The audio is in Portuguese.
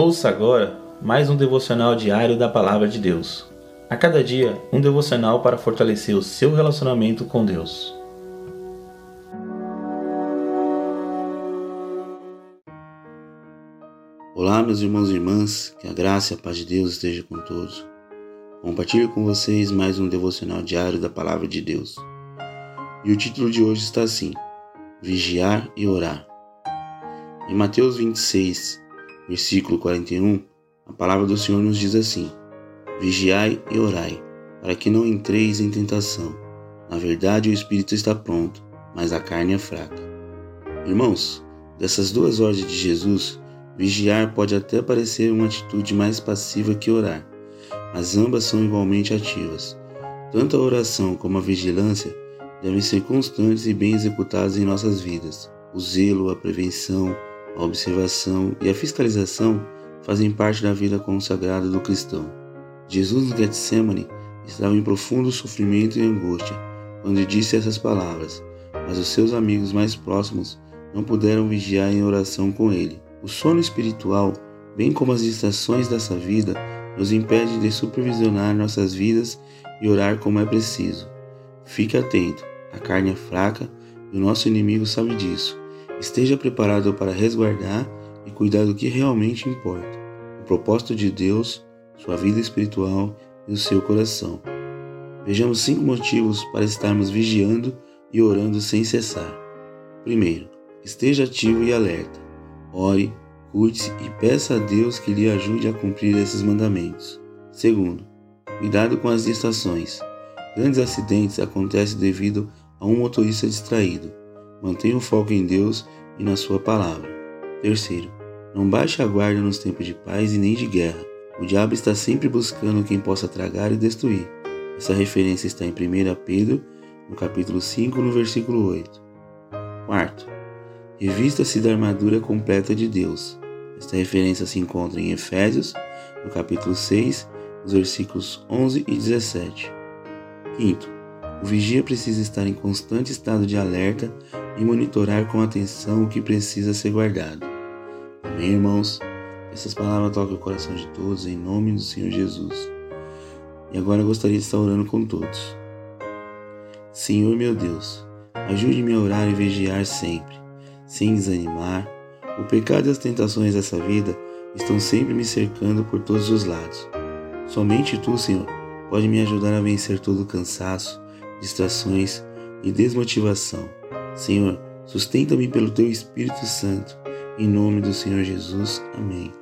Ouça agora mais um devocional diário da Palavra de Deus. A cada dia, um devocional para fortalecer o seu relacionamento com Deus. Olá, meus irmãos e irmãs, que a graça e a paz de Deus esteja com todos. Compartilho com vocês mais um devocional diário da Palavra de Deus. E o título de hoje está assim: Vigiar e Orar. Em Mateus 26, versículo 41, a palavra do Senhor nos diz assim: Vigiai e orai, para que não entreis em tentação. Na verdade, o espírito está pronto, mas a carne é fraca. Irmãos, dessas duas ordens de Jesus, vigiar pode até parecer uma atitude mais passiva que orar, mas ambas são igualmente ativas. Tanto a oração como a vigilância devem ser constantes e bem executadas em nossas vidas. O zelo, a prevenção, a observação e a fiscalização fazem parte da vida consagrada do cristão. Jesus no Getsemane estava em profundo sofrimento e angústia quando disse essas palavras, mas os seus amigos mais próximos não puderam vigiar em oração com ele. O sono espiritual, bem como as distrações dessa vida, nos impede de supervisionar nossas vidas e orar como é preciso. Fique atento, a carne é fraca e o nosso inimigo sabe disso. Esteja preparado para resguardar e cuidar do que realmente importa: o propósito de Deus, sua vida espiritual e o seu coração. Vejamos cinco motivos para estarmos vigiando e orando sem cessar. Primeiro, esteja ativo e alerta. Ore, cuide-se e peça a Deus que lhe ajude a cumprir esses mandamentos. Segundo, cuidado com as distrações. Grandes acidentes acontecem devido a um motorista distraído. Mantenha o foco em Deus e na Sua palavra. Terceiro, não baixe a guarda nos tempos de paz e nem de guerra. O diabo está sempre buscando quem possa tragar e destruir. Essa referência está em 1 Pedro, no capítulo 5, no versículo 8. Quarto, revista-se da armadura completa de Deus. Esta referência se encontra em Efésios, no capítulo 6, nos versículos 11 e 17. Quinto, o vigia precisa estar em constante estado de alerta e monitorar com atenção o que precisa ser guardado. Amém, irmãos? Essas palavras toquem o coração de todos em nome do Senhor Jesus. E agora eu gostaria de estar orando com todos. Senhor meu Deus, ajude-me a orar e vigiar sempre, sem desanimar. O pecado e as tentações dessa vida estão sempre me cercando por todos os lados. Somente Tu, Senhor, pode me ajudar a vencer todo o cansaço, distrações e desmotivação. Senhor, sustenta-me pelo teu Espírito Santo. Em nome do Senhor Jesus. Amém.